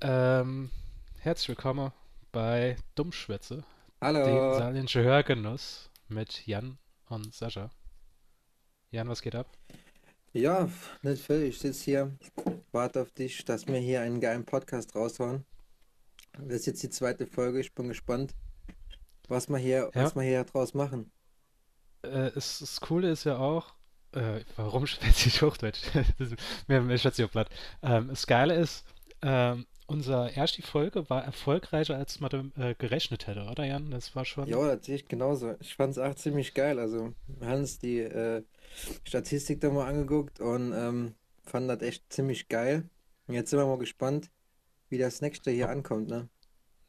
Ähm, herzlich willkommen bei Dummschwätze, Hallo. dem saarländischen Hörgenuss mit Jan und Sascha. Jan, was geht ab? Ja, nicht viel. Ich sitze hier, warte auf dich, dass wir hier einen geilen Podcast raushauen. Das ist jetzt die zweite Folge. Ich bin gespannt, was wir hier, Ja, was wir hier draus machen. äh, es, das Coole ist ja auch, äh, warum schwätze ich Hochdeutsch? Mir schwätze ich auch platt. Ähm, das Geile ist, ähm, unser erste Folge war erfolgreicher, als man äh, gerechnet hätte, oder Jan? Das war schon. Ja, das sehe ich genauso. Ich fand es auch ziemlich geil. Also, wir haben uns die äh, Statistik da mal angeguckt und ähm, fanden das echt ziemlich geil. Und jetzt sind wir mal gespannt, wie das nächste hier Ob, ankommt, ne?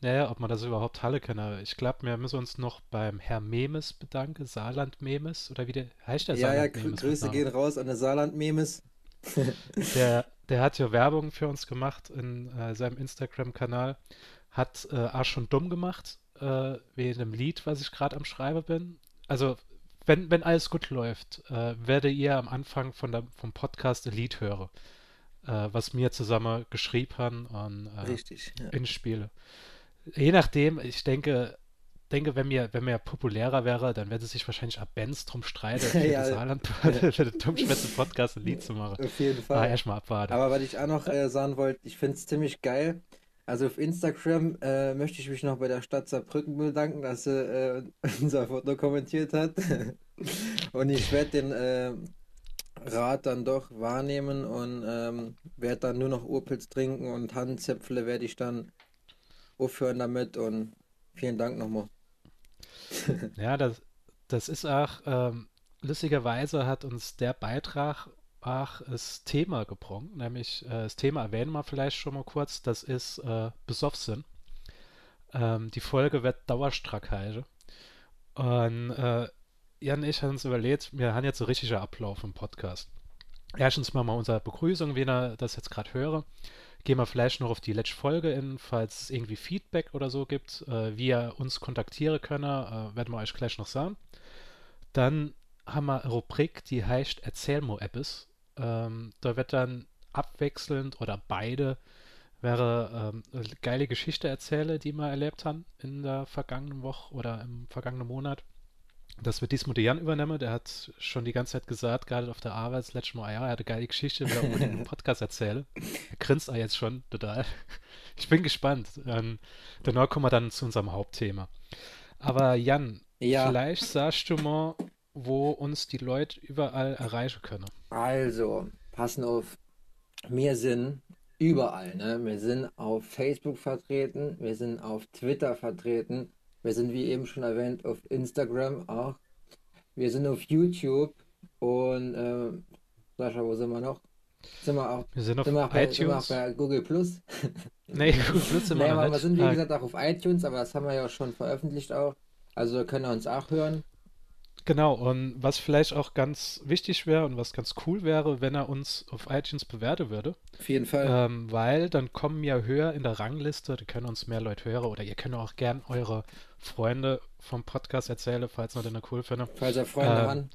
naja, ob man das überhaupt Halle kann. Ich glaube, wir müssen uns noch beim Herr Memes bedanken, Saarland Memes, oder wie der, heißt der Ja, ja, Saarland Memes mit Grüße Namen? gehen raus an der Saarland-Memes. Der, der hat ja Werbung für uns gemacht in äh, seinem Instagram-Kanal. Hat äh, auch schon dumm gemacht, äh, wegen dem Lied, was ich gerade am Schreiben bin. Also, wenn, wenn alles gut läuft, äh, werdet ihr am Anfang von der, vom Podcast ein Lied hören, äh, was wir zusammen geschrieben haben und äh, Richtig, ja. inspiele. Je nachdem, ich denke, denke, wenn mir, wenn mir populärer wäre, dann würde sich wahrscheinlich auch Bands drum streiten, für den Ja, Saarland, ja. für den Dummschwätze-Podcast ein Lied zu machen. Auf jeden Ah, Fall. erstmal abwarten. Aber was ich auch noch äh, sagen wollte, ich finde es ziemlich geil. Also auf Instagram äh, möchte ich mich noch bei der Stadt Saarbrücken bedanken, dass sie äh, unser Foto kommentiert hat. Und ich werde den äh, Rat dann doch wahrnehmen und ähm, werde dann nur noch Urpilz trinken und Handzäpfle werde ich dann aufhören damit. Und vielen Dank nochmal. Ja, das, das ist auch, ähm, lustigerweise hat uns der Beitrag auch das Thema gebrungen, nämlich äh, das Thema erwähnen wir vielleicht schon mal kurz, das ist äh, Besoffsinn. Ähm, die Folge wird Dauerstrack heißen. Und äh, Jan und ich haben uns überlegt, wir haben jetzt so richtiger Ablauf im Podcast. Erstens mal mal unsere Begrüßung, wen ihr das jetzt gerade höre. Gehen wir vielleicht noch auf die letzte Folge in, falls es irgendwie Feedback oder so gibt, äh, wie ihr uns kontaktieren könnt, äh, werden wir euch gleich noch sagen. Dann haben wir eine Rubrik, die heißt Erzähl mo etwas. Ähm, da wird dann abwechselnd oder beide wäre ähm, eine geile Geschichte erzähle, die wir erlebt haben in der vergangenen Woche oder im vergangenen Monat. Das wird diesmal der Jan übernehmen. Der hat schon die ganze Zeit gesagt, gerade auf der Arbeit, das letzte Mal, ja, er hat eine geile Geschichte, will er unbedingt im Podcast erzählen. Er grinst auch jetzt schon total. Ich bin gespannt. Ähm, danach kommen wir dann zu unserem Hauptthema. Aber Jan, Ja, vielleicht sagst du mal, wo uns die Leute überall erreichen können. also, passen auf. Wir sind überall, ne? Wir sind auf Facebook vertreten, wir sind auf Twitter vertreten, wir sind wie eben schon erwähnt auf Instagram auch, wir sind auf YouTube und äh, Sascha, wo sind wir noch? Sind wir auch, Wir sind auf sind wir auch bei, sind wir auch iTunes. bei Google Plus? Nee, gut, sind wir Nee, wir sind wie Äh, gesagt auch auf iTunes, aber das haben wir ja schon veröffentlicht auch. Also da könnt ihr uns auch hören. Genau, und was vielleicht auch ganz wichtig wäre und was ganz cool wäre, wenn er uns auf iTunes bewerten würde, Auf jeden Fall. ähm, weil dann kommen wir höher in der Rangliste, da können uns mehr Leute hören oder ihr könnt auch gern eure Freunde vom Podcast erzählen, falls ihr den cool findet. Falls ihr Freunde Ähm, haben.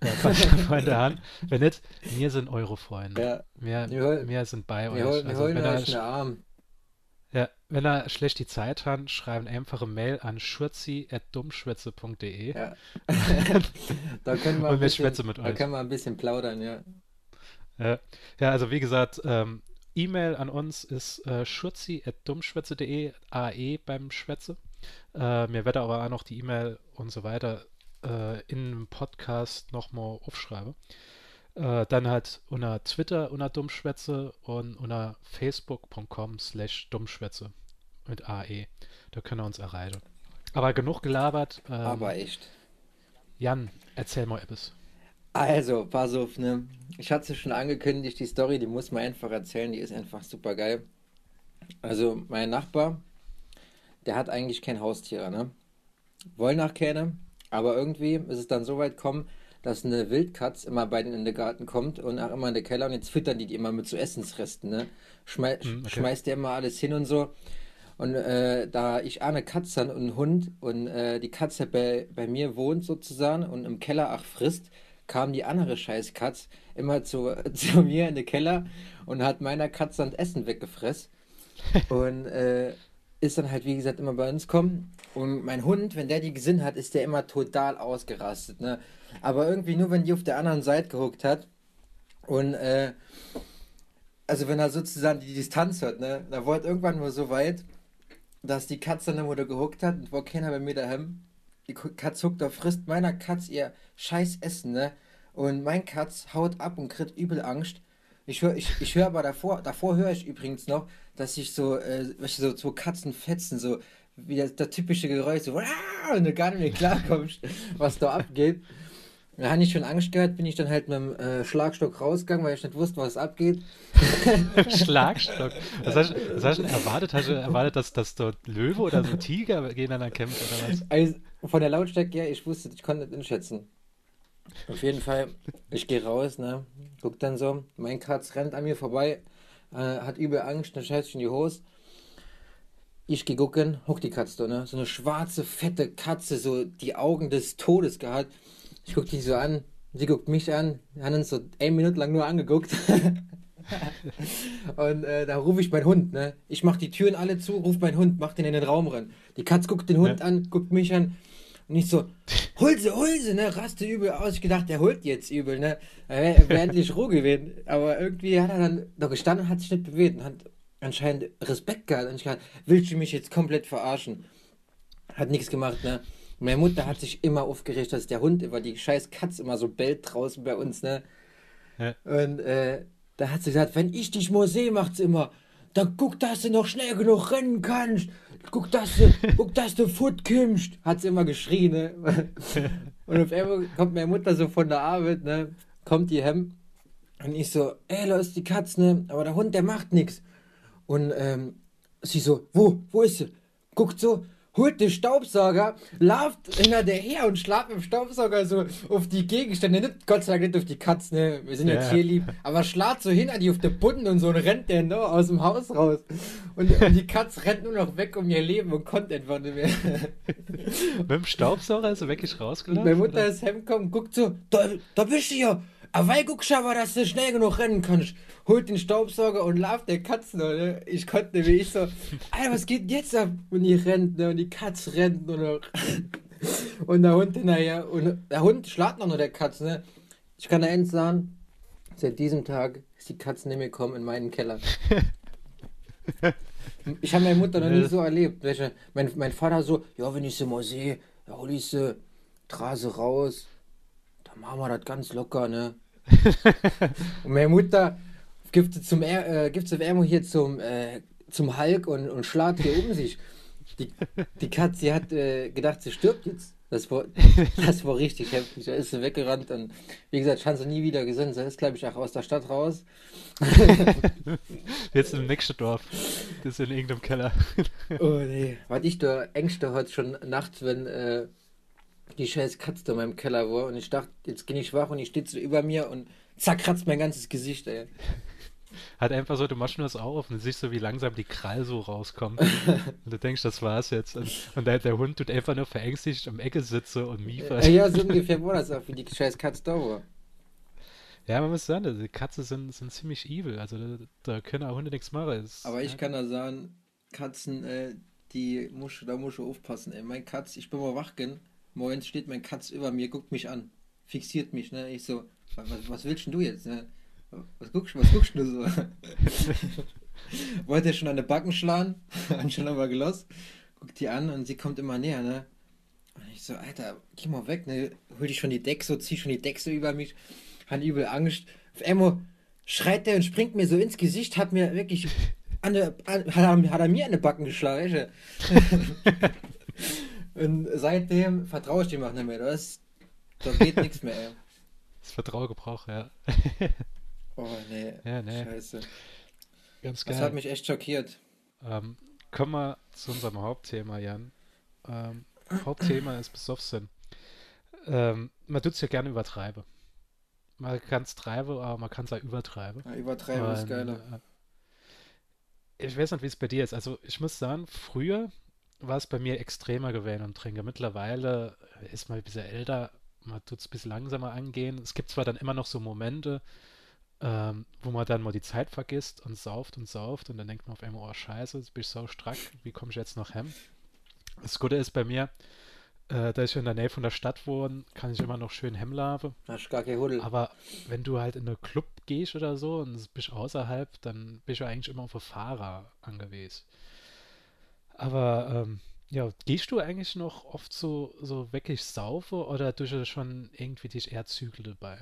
ja, falls ihr Freunde haben. Wenn nicht, wir sind eure Freunde. Ja, Wir, wir, wir sind bei wir, euch. wir Also holen wenn er, euch in den Arm. Ja, wenn er schlecht die Zeit hat, schreiben einfache Mail an schurzi.dummschwätze.de Ja. Da können wir ein bisschen, da können wir ein bisschen plaudern, ja. Ja, ja, also wie gesagt, ähm, E-Mail an uns ist äh, schurzi.dummschwätze.de, AE beim Schwätze. Äh, mir werde aber auch noch die E-Mail und so weiter äh, in dem Podcast nochmal aufschreiben. Äh, dann halt unter Twitter unter Dummschwätze und unter facebook.com slash Dummschwätze mit AE. Da können wir uns erreichen. Aber genug gelabert. Ähm, Aber echt. Jan, erzähl mal etwas. Also, pass auf, ne? Ich hatte es schon angekündigt, die Story, die muss man einfach erzählen, die ist einfach super geil. Also, mein Nachbar, der hat eigentlich kein Haustier, ne? Wollen auch keine, aber irgendwie ist es dann so weit gekommen, dass eine Wildkatz immer bei denen in den Garten kommt und auch immer in den Keller und jetzt füttern die die immer mit so Essensresten, ne? Schmei Hm, okay. schmeißt der immer alles hin und so. Und äh, da ich auch eine Katze habe und einen Hund und äh, die Katze bei, bei mir wohnt sozusagen und im Keller auch frisst, kam die andere Scheißkatz immer zu, zu mir in den Keller und hat meiner Katze dann Essen weggefressen. Und äh, ist dann halt, wie gesagt, immer bei uns kommen. Und mein Hund, wenn der die gesehen hat, ist der immer total ausgerastet. Ne? Aber irgendwie nur, wenn die auf der anderen Seite gehuckt hat. Und äh, also wenn er sozusagen die Distanz hat, ne, da war irgendwann nur so weit, dass die Katze dann wieder gehuckt hat und war keiner bei mir daheim. Die Katze huckt, da frisst meiner Katze ihr scheiß Essen, ne? Und mein Katz haut ab und kriegt übel Angst. Ich höre ich, ich hör aber davor, davor höre ich übrigens noch, dass sich so, äh, so, so Katzen fetzen, so wie das, das typische Geräusch, so, und du gar nicht mehr klarkommst, was da abgeht. Da habe ich schon Angst gehabt, bin ich dann halt mit dem äh, Schlagstock rausgegangen, weil ich nicht wusste, was abgeht. Schlagstock? Was hast, was hast du denn erwartet? Hast du erwartet, dass, dass dort Löwe oder so Tiger gegeneinander kämpfen oder was? Also, von der Lautstärke her, ich wusste, ich konnte nicht einschätzen. Auf jeden Fall, ich gehe raus, ne, guck dann so, mein Katz rennt an mir vorbei, äh, hat übel Angst, dann scheiß ich in die Hose. Ich gehe gucken, huck die Katze da, ne, so eine schwarze, fette Katze, so die Augen des Todes gehabt. Ich guck die so an, sie guckt mich an, wir haben uns so eine Minute lang nur angeguckt. und äh, da rufe ich meinen Hund, ne? Ich mach die Türen alle zu, ruf meinen Hund, mach den in den Raum rein. Die Katze guckt den Hund ja. an, guckt mich an und ich so, hol sie, ne? Raste übel aus. Ich gedacht, der holt jetzt übel, ne? Er wäre wär endlich Ruhe gewesen. Aber irgendwie hat er dann da gestanden und hat sich nicht bewegt und hat anscheinend Respekt gehabt. Und ich gedacht, willst du mich jetzt komplett verarschen? Hat nichts gemacht, ne? Meine Mutter hat sich immer aufgeregt, dass der Hund über die scheiß Katze immer so bellt draußen bei uns, ne? Ja. Und äh, da hat sie gesagt, wenn ich dich mal sehe, macht's immer, dann guck, dass du noch schnell genug rennen kannst. Guck, dass du, guck, dass du Foot kimmst. Hat sie immer geschrien, ne? Und auf einmal kommt meine Mutter so von der Arbeit, ne? Kommt die hem. Und ich so, ey, da ist die Katze, ne? Aber der Hund, der macht nichts. Und ähm, sie so, wo, wo ist sie? Guckt so, holt den Staubsauger, lauft hinter der her und schlaft mit dem Staubsauger so auf die Gegenstände, nicht, Gott sei Dank nicht auf die Katzen, ne? wir sind ja, tierlieb, aber schlägt so hin an die auf der Bunden und so und rennt der ne, aus dem Haus raus. Und, und, die Katze rennt nur noch weg um ihr Leben und konnte einfach nicht mehr. mit dem Staubsauger ist er wirklich rausgelaufen? Meine Mutter oder? ist heimgekommen, guckt so, da, da bist du ja. Aber weil guck schon mal, dass du schnell genug rennen kannst. Holt den Staubsauger und lauft der Katze, ne? Ich konnte wie ich so, Alter, was geht jetzt ab? Und die rennt, ne? Und die Katze rennt nur noch. und der Hund hinterher. Und der Hund schlägt noch nur der Katze, ne? Ich kann da eins sagen, seit diesem Tag ist die Katze nicht mehr gekommen in meinen Keller. ich habe meine Mutter noch nie so erlebt. Mein, mein Vater so, ja, wenn ich sie mal sehe, da hol ich sie, trase raus, dann machen wir das ganz locker, ne? und meine Mutter gibt zum äh, gibt sie irgendwo hier zum äh, zum Hulk und, und schlagt hier um sich. Die, die Katze die hat äh, gedacht, sie stirbt jetzt. Das war, das war richtig heftig. Da ist sie weggerannt und wie gesagt, ich habe sie nie wieder gesehen. Sie ist, glaube ich, auch aus der Stadt raus. Jetzt im nächsten Dorf. Das ist in irgendeinem Keller. oh nee. Was ich da Ängste heute schon nachts, wenn äh, die scheiß Katze da in meinem Keller war und ich dachte, jetzt bin ich wach und ich stehe so über mir und zack, kratzt mein ganzes Gesicht, ey. Hat einfach so, du machst nur das auf und siehst so, wie langsam die Krall so rauskommt. und du denkst, das war's jetzt. Und, und der, der, Hund tut einfach nur verängstigt am Ecke sitze und miefert. Ja, ja, so ungefähr war das auch, wie die scheiß Katze da war. Ja, man muss sagen, die Katzen sind, sind ziemlich evil. Also da, da können auch Hunde nichts machen. Das, Aber ich ja. kann da sagen, Katzen, äh, die muss, da muss ich aufpassen. Ey. Mein Katz, ich bin mal wach gehen Morgens steht mein Katz über mir, guckt mich an, fixiert mich, ne? Ich so, was, was willst denn du jetzt, ne? Was guckst, was guckst du so? Wollte schon an den Backen schlagen, anscheinend aber gelost, guckt die an und sie kommt immer näher, ne? Und ich so, Alter, geh mal weg, ne? Hol dich schon die Decke so, zieh schon die Decke so über mich, hat übel Angst. Auf einmal schreit der und springt mir so ins Gesicht, hat mir wirklich an der, an, hat, er, hat er mir an den Backen geschlagen, Und seitdem vertraue ich dem auch nicht mehr. Das, da geht nichts mehr, ey. Das Vertrauen gebraucht, ja. oh, nee. Ja, nee. Scheiße. Ganz geil. Das hat mich echt schockiert. Ähm, kommen wir zu unserem Hauptthema, Jan. Ähm, Hauptthema ist Besoffsinn. Ähm, man tut es ja gerne übertreiben. Man kann es treiben, aber man kann es auch übertreiben. Ja, übertreiben ist geiler. Äh, ich weiß nicht, wie es bei dir ist. Also ich muss sagen, früher war es bei mir extremer gewesen und Trinker. Mittlerweile ist man ein bisschen älter, man tut es ein bisschen langsamer angehen. Es gibt zwar dann immer noch so Momente, ähm, wo man dann mal die Zeit vergisst und sauft und sauft und dann denkt man auf einmal, oh scheiße, jetzt bin ich so strack, wie komme ich jetzt noch heim? Das Gute ist bei mir, äh, da ich in der Nähe von der Stadt wohne, kann ich immer noch schön Huddel. Aber wenn du halt in einen Club gehst oder so und bist außerhalb, dann bist du eigentlich immer auf einen Fahrer angewiesen. Aber ähm, ja, gehst du eigentlich noch oft so, so wirklich saufe oder tust du schon irgendwie dich eher Zügel dabei?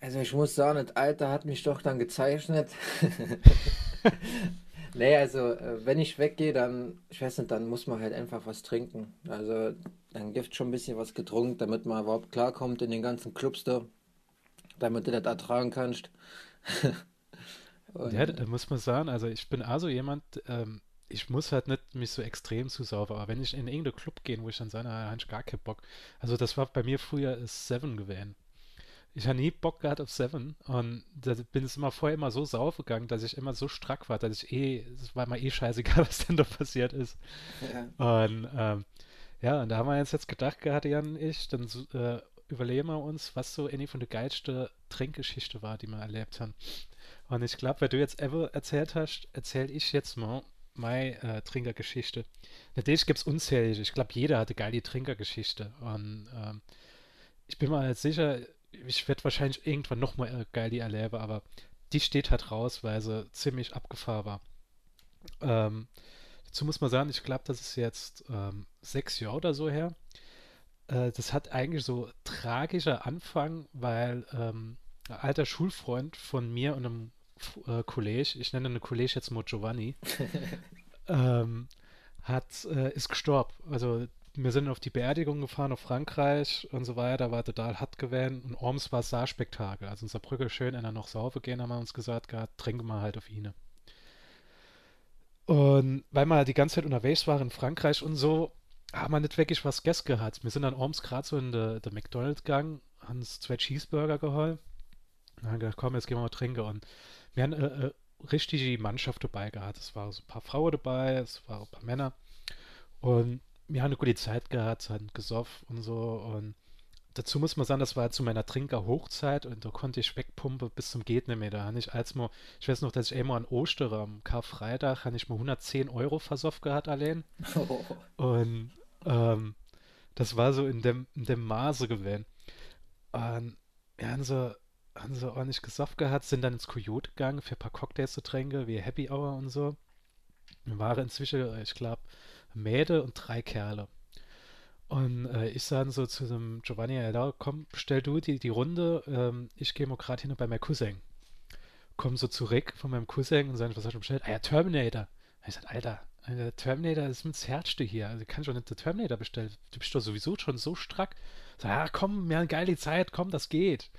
Also ich muss sagen, das Alter hat mich doch dann gezeichnet. nee, also äh, wenn ich weggehe, dann, ich weiß nicht, dann muss man halt einfach was trinken. Also dann gibt schon ein bisschen was getrunken, damit man überhaupt klarkommt in den ganzen Clubs da, damit du das ertragen kannst. Und, ja, da muss man sagen, also ich bin also jemand, ähm, ich muss halt nicht mich so extrem zusaufen, aber wenn ich in irgendeinen Club gehe, wo ich dann sage, da habe ich gar keinen Bock. Also das war bei mir früher Seven gewesen. Ich habe nie Bock gehabt auf Seven und da bin ich immer vorher immer so sauf gegangen, dass ich immer so strack war, dass ich eh, es war mir eh scheißegal, was denn da passiert ist. Ja. Und ähm, ja, und da haben wir uns jetzt gedacht gehabt, Jan und ich, dann äh, überlegen wir uns, was so eine von der geilsten Trinkgeschichte war, die wir erlebt haben. Und ich glaube, wenn du jetzt Ever erzählt hast, erzähle ich jetzt mal meine äh, Trinkergeschichte. Natürlich gibt es unzählige. Ich glaube, jeder hatte geile Trinkergeschichte. Und ähm, ich bin mir jetzt sicher, ich werde wahrscheinlich irgendwann nochmal äh, geil die erleben, aber die steht halt raus, weil sie ziemlich abgefahren war. Ähm, dazu muss man sagen, ich glaube, das ist jetzt ähm, sechs Jahre oder so her. Äh, das hat eigentlich so tragischer Anfang, weil ähm, ein alter Schulfreund von mir und einem äh, Kollege, ich nenne eine Kollege jetzt mal Giovanni, ähm, hat, äh, ist gestorben. Also wir sind auf die Beerdigung gefahren, auf Frankreich und so weiter, war total hart gewesen und Orms war Saarspektakel. Also unser Brücke schön, wenn er noch saufe gehen, haben wir uns gesagt, gehabt, trinken wir halt auf ihn. Und weil wir die ganze Zeit unterwegs waren in Frankreich und so, haben wir nicht wirklich was gegessen gehabt. Wir sind dann Orms gerade so in der, der McDonald's gegangen, haben uns zwei Cheeseburger geholt. Und haben gesagt, komm, jetzt gehen wir mal trinken. Und wir haben eine, eine richtige Mannschaft dabei gehabt. Es waren so ein paar Frauen dabei, es waren ein paar Männer. Und wir haben eine gute Zeit gehabt, haben gesoffen und so. Und dazu muss man sagen, das war zu meiner Trinker-Hochzeit und da konnte ich wegpumpen bis zum geht nicht mehr. Da habe ich als mal, ich weiß noch, dass ich einmal an Ostern am Karfreitag, habe ich mal 110 Euro versoffen gehabt allein. Oh. Und ähm, das war so in dem, in dem Maße gewesen. Und wir haben so, haben so ordentlich gesoffen gehabt, sind dann ins Coyote gegangen für ein paar Cocktails zu trinken, wie Happy Hour und so. Wir waren inzwischen, ich glaube, Mäde und drei Kerle. Und äh, ich sage so zu dem Giovanni, ja, komm, stell du die, die Runde, ähm, ich gehe mal gerade hin bei meinem Cousin. Komm so zurück von meinem Cousin und sage, was hast du bestellt? Ah ja, Terminator. Und ich sage, Alter, der Terminator ist mit Herzste hier. Also kann schon nicht der Terminator bestellen. Du bist doch sowieso schon so strack. Sag, ja, komm, wir haben geile Zeit, komm, das geht.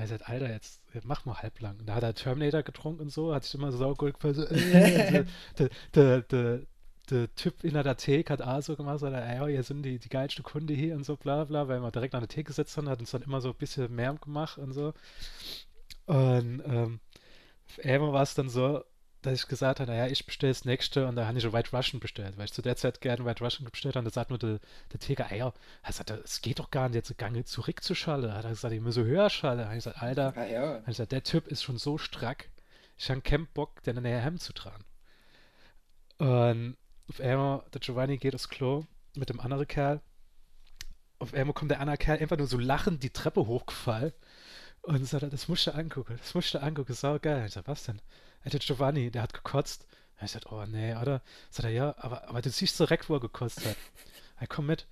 Er sagt, Alter, jetzt mach mal halblang. Und da hat er Terminator getrunken und so, hat sich immer so saugut so, äh, der, der, der, der Typ in der Theke hat auch so gemacht, so, ja, hier sind die, die geilste Kunde hier und so, bla bla, weil man direkt an der Theke gesetzt hat, hat uns dann immer so ein bisschen mehr gemacht und so. Und ähm, einmal war es dann so, dass ich gesagt habe, naja, ich bestelle das nächste und da habe ich schon White Russian bestellt, weil ich zu der Zeit gerne White Russian bestellt habe und da sagt nur der, der Theke, ah ja, er sagt, es geht doch gar nicht, jetzt Gange zurück zu Schalle. Hat er gesagt, ich muss so höher Schalle. Da habe ich gesagt, Alter, ah, ja. ich gesagt, der Typ ist schon so strack, ich habe keinen Bock, den näher Hemd zu tragen. Und auf einmal, der Giovanni geht aufs Klo mit dem anderen Kerl. Auf einmal kommt der andere Kerl einfach nur so lachend die Treppe hochgefallen und sagt, das musst du angucken, das musst du angucken, sau geil. Ich sag, was denn? Der Giovanni, der hat gekotzt. Und ich sag, oh nee, oder? Sagt er, ja, aber, aber du siehst direkt, wo er gekotzt hat. Er komm mit,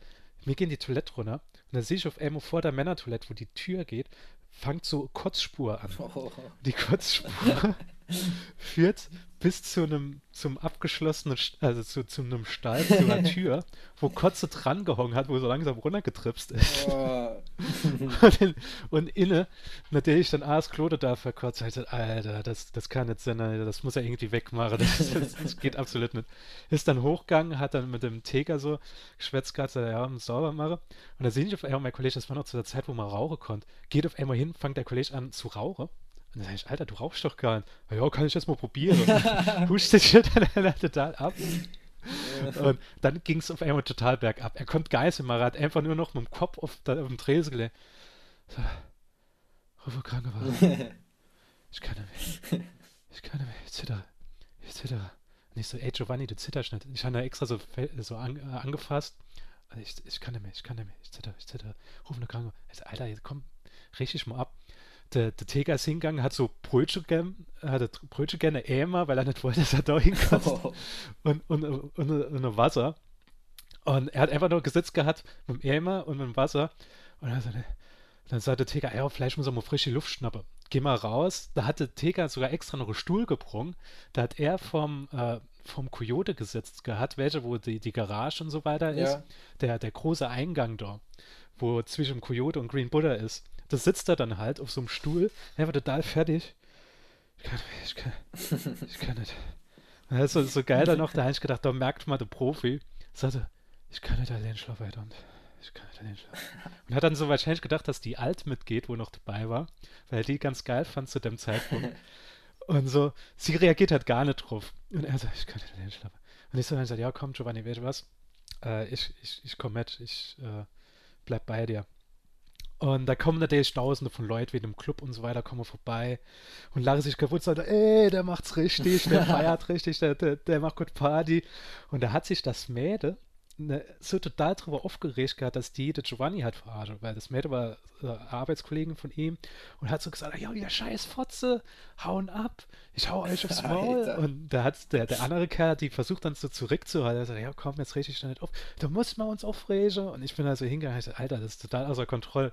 mir gehen die Toilette runter und dann sehe ich auf einmal vor der Männertoilette, wo die Tür geht, fängt so Kotzspur an. Oh. Die Kotzspur führt bis zu einem, zum abgeschlossenen, also zu, zu einem Stall, zu einer Tür, wo Kotze dran gehangen hat, wo so langsam runtergetripst ist. Oh. und, in, und, inne, nachdem ich dann Ars Klode da verkotzt, ich gesagt, Alter, das, das kann nicht sein, Alter, das muss er irgendwie wegmachen, das, das, das, geht absolut nicht. Ist dann hochgegangen, hat dann mit dem Teger so geschwätzt gehabt, ja, sauber mache. Und da sehe ich auf einmal, mein Kollege, das war noch zu der Zeit, wo man rauchen konnte, geht auf einmal hin, fängt der Kollege an zu rauchen und dann sag ich, Alter, du rauchst doch gar nicht. Ja, kann ich das mal probieren. Hustet sich dann total ab. und dann ging es auf einmal total bergab. Er konnte er hat einfach nur noch mit dem Kopf auf, da, auf dem Tresen gelegt. So, Rufe Krankenwagen. Ich kann nicht mehr. Ich kann nicht mehr. Ich zittere. Ich zittere. Und ich so, ey Giovanni, du zitterst nicht. Ich habe da extra so, so an, äh, angefasst. Also ich, ich kann nicht mehr, ich kann nicht mehr. Ich zittere, ich zittere. Ruf eine Krankenwagen. Ich so, Alter, jetzt komm, richtig mal ab der, der Teger ist hingegangen, hat so Brötchen gegeben, hatte Brötchen gerne Ämer, weil er nicht wollte, dass er da hinkommt. Oh. Und, und, und, und, und Wasser. Und er hat einfach nur gesetzt gehabt mit dem Ämer und mit dem Wasser. Und dann, sagte, dann sagte Teger, ja, vielleicht muss er mal frische Luft schnappen. Geh mal raus. Da hatte Teger sogar extra noch einen Stuhl gebrungen. Da hat er vom, äh, vom Coyote gesetzt gehabt, welche, wo die, die Garage und so weiter ist. Ja. Der, der große Eingang da, wo zwischen Coyote und Green Buddha ist da sitzt er dann halt auf so einem Stuhl, war total fertig. Ich kann, ich kann, ich kann nicht. Das ist so, so geil dann noch, da habe ich gedacht, da merkt mal der Profi, sagte, ich kann nicht allein schlafen weiter und ich kann nicht allein schlafen. Und hat dann so wahrscheinlich gedacht, dass die Alt mitgeht, wo noch dabei war, weil die ganz geil fand zu dem Zeitpunkt. Und so, sie reagiert halt gar nicht drauf. Und er sagt, ich kann nicht allein schlafen. Und ich so dann gesagt, ja komm Giovanni, weißt du was? Äh, ich, ich, ich komme mit, ich äh, bleib bei dir. Und da kommen natürlich tausende von Leuten wie im Club und so weiter, kommen vorbei und lachen sich kaputt, sagen, ey, der macht's richtig, der feiert richtig, der, der, der macht gut Party. Und da hat sich das Mädel ne, so total darüber aufgeregt gehabt, dass die der Giovanni hat verarscht, weil das Mädel war äh, Arbeitskollegen von ihm und hat so gesagt, ja, ihr scheiß Fotze, hauen ab, ich hau euch aufs Maul. Alter. Und da hat der, der andere Kerl, die versucht dann so zurückzuhalten, er sagt, ja, komm, jetzt reg ich da nicht auf, du musst mal uns aufregen. Und ich bin also hingegangen, ich sag, Alter, das ist total außer Kontrolle.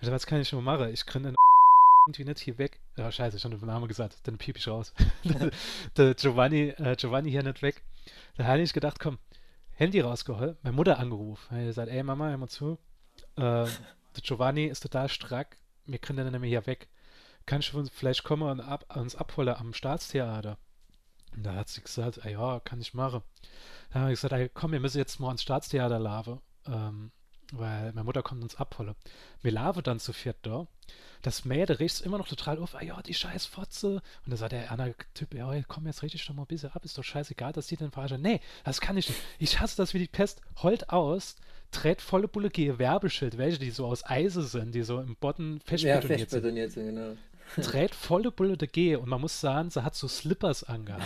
Ich sag, was kann ich schon machen? Ich kriege irgendwie nicht hier weg. Ja, scheiße, ich habe den Namen gesagt, dann piep ich raus. der Giovanni, äh, Giovanni hier nicht weg. Da habe ich gedacht, komm, Handy rausgeholt, meine Mutter angerufen. Er sagt, ey Mama, hör mal zu. Äh, der Giovanni ist total strack. Wir können dann nämlich hier weg. Kannst du uns vielleicht kommen und ab, uns abholen am Staatstheater? Und da hat sie gesagt, ja, kann ich machen. Dann habe ich gesagt, ey, komm, wir müssen jetzt mal ans Staatstheater laufen. Ähm, weil meine Mutter kommt uns abholen. Wir laufen dann zu viert da das Mädel riecht immer noch total auf, ah ja, die scheiß Fotze. Und dann sagt der andere Typ, ja, komm, jetzt richtig doch mal ein bisschen ab, ist doch scheißegal, dass die den verarschen. Nee, das kann ich nicht. Ich hasse das wie die Pest. Holt aus, trägt volle Bulle Werbeschild, welche die so aus Eise sind, die so im Boden festbetoniert ja, sind. sind genau. Dreht volle Bulle de G und man muss sagen, sie hat so Slippers angehabt.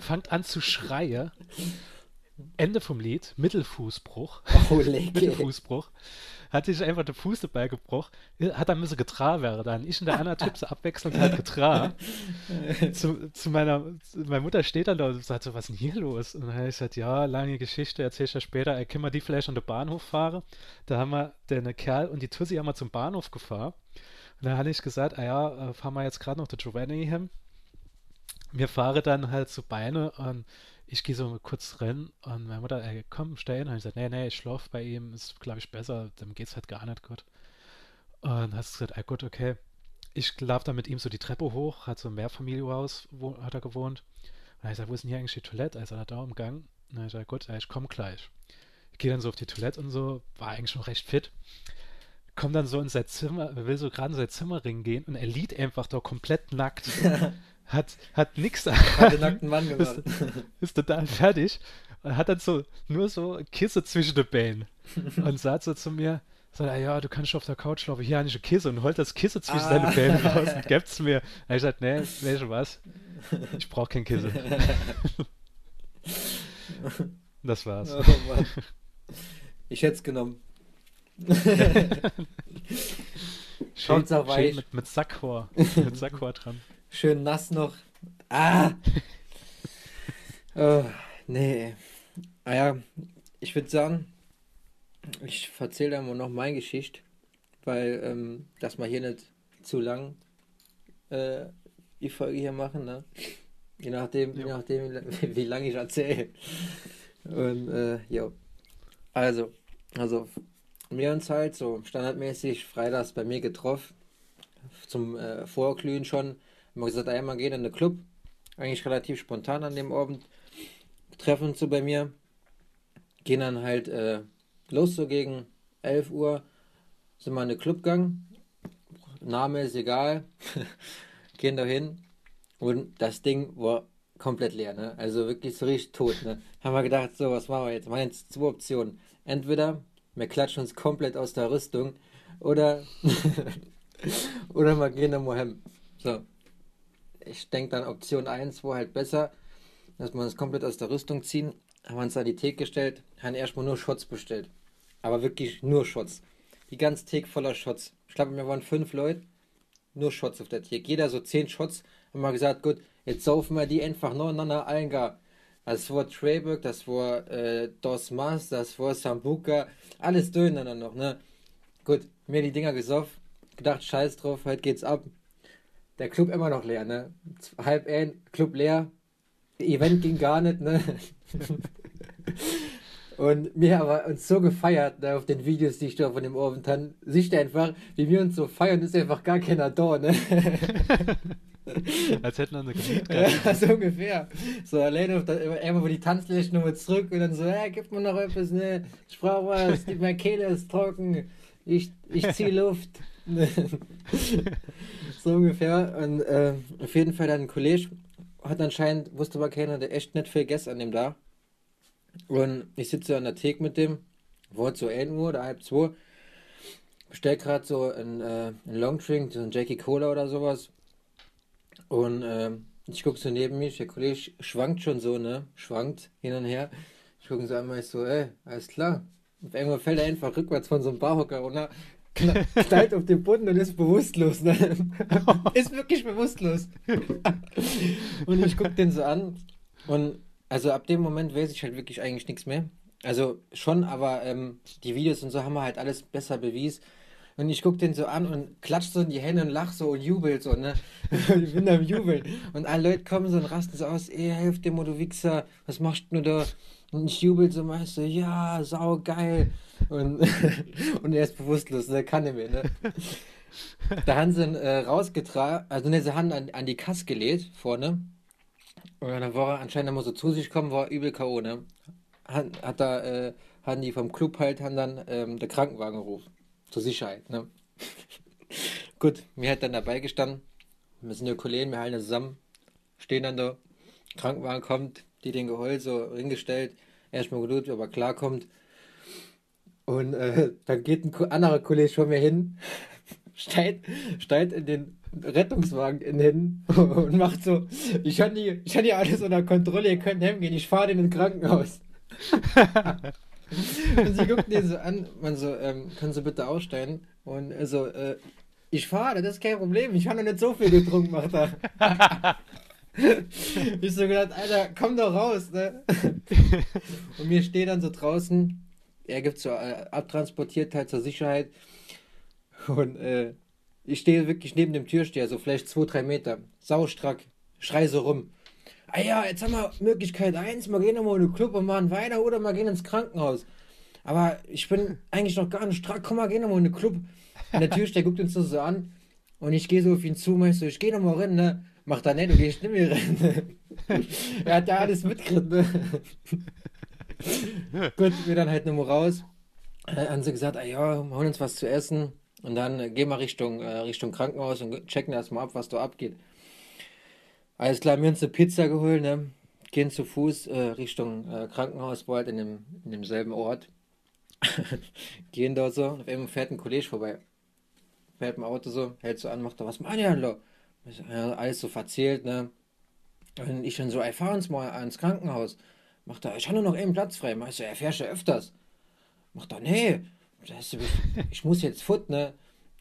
Fangt an zu schreien. Ende vom Lied, Mittelfußbruch. Oh, Mittelfußbruch hat sich einfach den Fuß dabei gebrochen, hat dann müssen getragen werden. Dann ich und der Typ so abwechselnd halt getragen. zu, zu meiner, meine Mutter steht dann da und sagt so, was ist denn hier los? Und dann habe ich gesagt, ja, lange Geschichte, erzähl ich ja später, äh, können wir die vielleicht an den Bahnhof fahren? Da haben wir den Kerl und die Tussi haben wir zum Bahnhof gefahren. Und dann habe ich gesagt, ah ja, äh, fahren wir jetzt gerade noch der Giovanni hin. Wir fahren dann halt zu Beine und ich gehe so kurz rein und meine Mutter, ey, komm, steh hin. Und ich gesagt, nee, nee, ich schlafe bei ihm, ist, glaube ich, besser, dem geht's halt gar nicht gut. Und hast gesagt, ey, gut, okay. Ich laufe dann mit ihm so die Treppe hoch, hat so ein Mehrfamilienhaus, wo hat er gewohnt. Und ich gesagt, wo ist denn hier eigentlich die Toilette? Also er da im Gang. Und ich gesagt, gut, ey, ich komme gleich. Ich gehe dann so auf die Toilette und so, war eigentlich schon recht fit. Komm dann so in sein Zimmer, will so gerade in sein Zimmerring gehen und er liegt einfach da komplett nackt. hat, hat nichts Hat den nackten Mann gemacht. Ist, ist total fertig. Und hat dann so nur so Kisse zwischen den Beinen. Und sagt so zu mir, sagt er, ja, du kannst auf der Couch laufen, hier habe ich eine Kisse und holt das Kisse zwischen ah. seine Beine raus und gibt's mir. Und ich gesagt, nee, weißt du was? Ich brauche kein Kisse. das war's. Oh. Ich hätte es genommen. schön, schön mit, mit Sackrohr. Mit Sackrohr dran. Schön nass noch. Ah! oh, nee. Ah ja, ich würde sagen, ich erzähle dann mal noch meine Geschichte, weil ähm, dass wir hier nicht zu lang äh, die Folge hier machen, ne? Je nachdem, je nachdem wie, wie lange ich erzähle. Und äh, ja. Also, also wir uns halt so standardmäßig freitags bei mir getroffen. Zum äh, Vorglühen schon haben wir gesagt, einmal gehen in den Club. Eigentlich relativ spontan an dem Abend. Treffen so bei mir. Gehen dann halt äh, los so gegen 11 Uhr. Sind wir in den Clubgang. Name ist egal. gehen da hin. Und das Ding war komplett leer, ne? Also wirklich so richtig tot, ne? Haben wir gedacht, so, was machen wir jetzt? Wir haben jetzt zwei Optionen. Entweder wir klatschen uns komplett aus der Rüstung oder, oder wir gehen nochmal heim. So. Ich denke dann Option 1 war halt besser, dass wir uns komplett aus der Rüstung ziehen. Haben wir uns an die Theke gestellt, haben erstmal nur Shots bestellt. Aber wirklich nur Shots. Die ganze Theke voller Shots. Ich glaube, wir waren fünf Leute, nur Shots auf der Theke. Jeder so zehn Shots. Haben wir gesagt, gut, jetzt saufen wir die einfach nacheinander allen gar. Das war Treyburg, das war äh, Dos Mas, das war Sambuca, alles durcheinander noch, ne? Gut, mir die Dinger gesoffen, gedacht, scheiß drauf, heute geht's ab. Der Club immer noch leer, ne? Halb ein, Club leer, Event ging gar nicht, ne? Und wir haben uns so gefeiert ne, auf den Videos, die ich da von dem Abend dann. Siehst du einfach, wie wir uns so feiern, ist einfach gar keiner da, ne? Als hätten wir eine Glied Ja, so ungefähr. So alleine auf der, einmal wo die Tanzfläche nochmal zurück und dann so, ja, gib mir noch etwas, ne? Ich brauch was, die, meine Kehle ist trocken, ich, ich zieh Luft. so ungefähr. Und äh, auf jeden Fall dann ein Kollege hat anscheinend, wusste aber keiner, der echt nicht viel Gäste an dem da. Und ich sitze an der Theke mit dem, war so 1 Uhr oder halb 2. Bestell gerade so ein, äh, ein Longdrink, so ein Jackie Cola oder sowas. Und äh, ich gucke so neben mich, der Kollege schwankt schon so, ne? Schwankt hin und her. Ich gucke so einmal so, ey, alles klar. Auf einmal fällt er einfach rückwärts von so einem Barhocker runter, knallt auf den Boden und ist bewusstlos. Ne? ist wirklich bewusstlos. und ich gucke den so an und also ab dem Moment weiß ich halt wirklich eigentlich nichts mehr. Also schon, aber ähm, die Videos und so haben wir halt alles besser bewiesen. Und ich gucke den so an und klatscht so in die Hände und lach so und jubelt so, ne? ich bin am Jubeln. Und alle Leute kommen so und rasten so aus, ey, helft dem, du Wichser, was machst du da? Und ich jubel so meist so, ja, sau geil. Und, und er ist bewusstlos, ne? Kann nicht mehr, ne? Da haben sie ihn äh, rausgetragen, also ne, sie haben an, an die Kasse gelegt, vorne. Und dann war er anscheinend immer so zu sich gekommen, war übel K.O., ne? Hat, hat da, äh, haben die vom Club halt, haben dann ähm, der Krankenwagen gerufen. Zur Sicherheit, ne? Gut, mir hat dann dabei gestanden. Wir sind ja Kollegen, wir halten zusammen. Stehen dann da. Krankenwagen kommt, die den geheult so hingestellt. Erstmal geduldet, aber klarkommt. Und äh, dann geht ein anderer Kollege schon mir hin, steigt, steigt in den Rettungswagen in hin und macht so, ich habe die, ich hab die alles unter Kontrolle, ihr könnt hingehen, ich fahre den ins Krankenhaus. und sie guckt den so an, man so, ähm, können Sie bitte aussteigen? Und er so, äh, ich fahre, das ist kein Problem, ich habe noch nicht so viel getrunken, macht er. ich so gedacht, Alter, komm doch raus, ne? und mir steht dann so draußen, er gibt so äh, abtransportiert halt zur Sicherheit und äh, ich stehe wirklich neben dem Türsteher, so vielleicht zwei, drei Meter, saustrack, schrei so rum. Ah ja, jetzt haben wir Möglichkeit eins, wir gehen nochmal in den Club und machen weiter oder wir gehen ins Krankenhaus. Aber ich bin eigentlich noch gar nicht strack, komm mal, gehen nochmal in den Club. Und der Türsteher guckt uns so an und ich gehe so auf ihn zu, mach so, ich gehe nochmal rein, ne? Mach da nicht, du gehst nicht mehr rein. er hat ja alles mitgekriegt, ne? Gut, wir dann halt nochmal raus. Äh, haben sie gesagt, ah ja, wir holen uns was zu essen. Und dann gehen wir Richtung, äh, Richtung Krankenhaus und checken erstmal ab, was da abgeht. Alles klar, wir haben uns eine Pizza geholt, ne? Gehen zu Fuß äh, Richtung äh, Krankenhaus, war halt in, dem, in demselben Ort. Gehen dort so, auf einmal fährt ein Kollege vorbei. Fährt im Auto so, hält so an, macht da was, Mann, ja, alles so verzählt, ne? Und ich dann so, ey, fahr uns mal ans Krankenhaus. Macht er, ich habe nur noch einen Platz frei. Meinst du, er fährt ja öfters. Macht er, nee, ich muss jetzt fort, ne?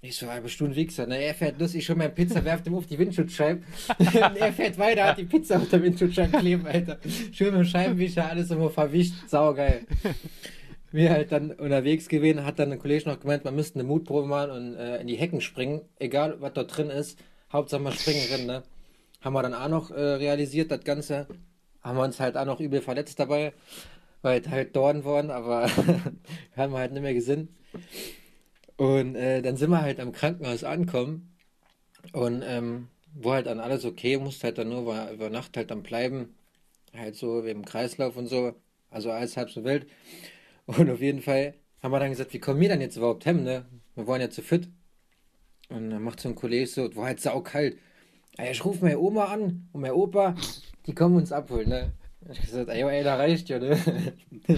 Ich so, halbe Stunde Wichser. Ne? Er fährt los, ich schon meine Pizza, werft ihm auf die Windschutzscheibe. er fährt weiter, hat die Pizza auf der Windschutzscheibe kleben, Alter. Schön mit dem Scheibenwischer, alles immer verwischt. Saugeil. Wir halt dann unterwegs gewesen, hat dann ein Kollege noch gemeint, man müsste eine Mutprobe machen und äh, in die Hecken springen. Egal, was dort drin ist. Hauptsache mal springen drin, ne? Haben wir dann auch noch äh, realisiert, das Ganze. Haben wir uns halt auch noch übel verletzt dabei weil halt Dorn worden, aber haben wir halt nicht mehr gesehen. Und äh, dann sind wir halt am Krankenhaus ankommen und ähm, wo halt dann alles okay, musste halt dann nur über, über Nacht halt dann bleiben, halt so im Kreislauf und so, also alles halb so wild. Und auf jeden Fall haben wir dann gesagt, wie kommen wir dann jetzt überhaupt hin, ne? Wir wollen ja zu fit. Und dann macht so ein Kollege so, war halt saukalt. Ich rufe meine Oma an und mein Opa, die kommen uns abholen, ne? Ich gesagt, ey, ey, da reicht ja, ne?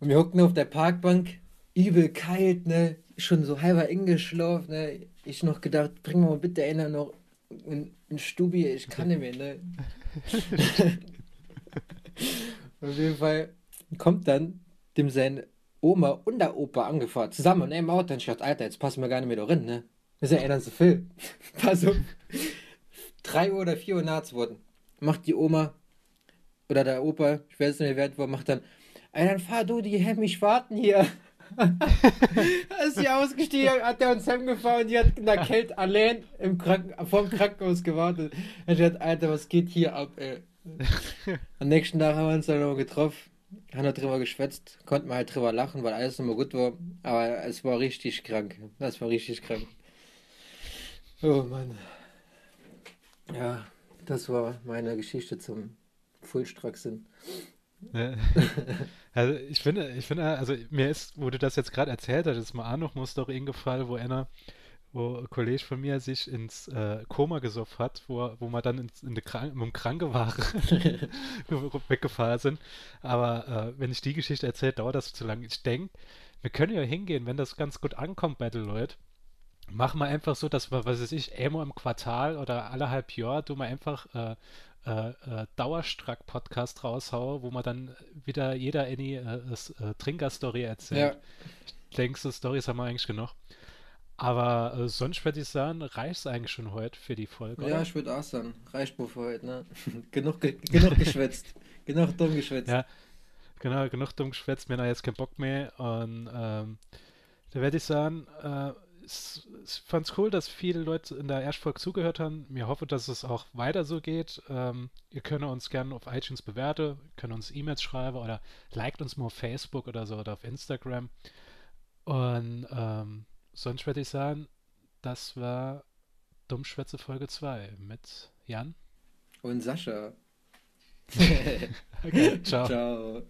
Und wir hocken auf der Parkbank, übel kalt, ne? Schon so halber eingeschlafen, ne? Ich noch gedacht, bring mal bitte einer noch ein, ein Stubi, ich kann nicht mehr, ne? auf jeden Fall kommt dann dem seine Oma und der Opa angefahren, zusammen in einem Auto. Und ich Alter, jetzt passen wir gar nicht mehr da rein, ne? Das ist ja einer so viel. Pass auf. 3 Uhr oder 4 Uhr nachts wurden. Macht die Oma oder der Opa, ich weiß nicht mehr, wer macht dann, ey, dann fahr du, die haben mich warten hier. Als sie ausgestiegen hat er uns heimgefahren und die hat in der Kälte allein im Kranken vor dem Krankenhaus gewartet. Ich dachte, Alter, was geht hier ab, ey? Am nächsten Tag haben wir uns dann noch getroffen, haben da drüber geschwätzt, konnten wir halt drüber lachen, weil alles nochmal gut war. Aber es war richtig krank. Das war richtig krank. Oh Mann. Ja, das war meine Geschichte zum Fullstrack-Sinn. Also ich finde, ich finde, also mir ist, wo du das jetzt gerade erzählt hast, ist mal auch noch muss doch eingefallen, wo einer, wo ein Kollege von mir sich ins äh, Koma gesoffen hat, wo, wo wir dann ins, in eine Krank mit dem Krankenwagen weggefahren sind. Aber äh, wenn ich die Geschichte erzähle, dauert das zu lange. Ich denke, wir können ja hingehen, wenn das ganz gut ankommt bei den Leuten. Machen wir einfach so, dass wir, was weiß ich, einmal im Quartal oder alle halb Jahr, du mal einfach äh, äh, äh, Dauerstrack-Podcast raushaue, wo man dann wieder jeder Annie äh, äh, Trinker-Story erzählt. Ja. Ich denke, so Storys haben wir eigentlich genug. Aber äh, sonst würde ich sagen, reicht es eigentlich schon heute für die Folge. Ja, oder? ich würde auch sagen, reicht wohl für heute, ne? genug, ge genug geschwätzt. genug dumm geschwätzt. Ja, genau, genug dumm geschwätzt. Mir hat jetzt keinen Bock mehr. Und ähm, da werde ich sagen, äh, ich fand es cool, dass viele Leute in der Erstfolge zugehört haben. Mir hoffe, dass es auch weiter so geht. Ähm, ihr könnt uns gerne auf iTunes bewerten, könnt uns E-Mails schreiben oder liked uns mal auf Facebook oder so oder auf Instagram. Und ähm, sonst würde ich sagen, das war Dummschwätze Folge 2 mit Jan und Sascha. okay, ciao. Ciao.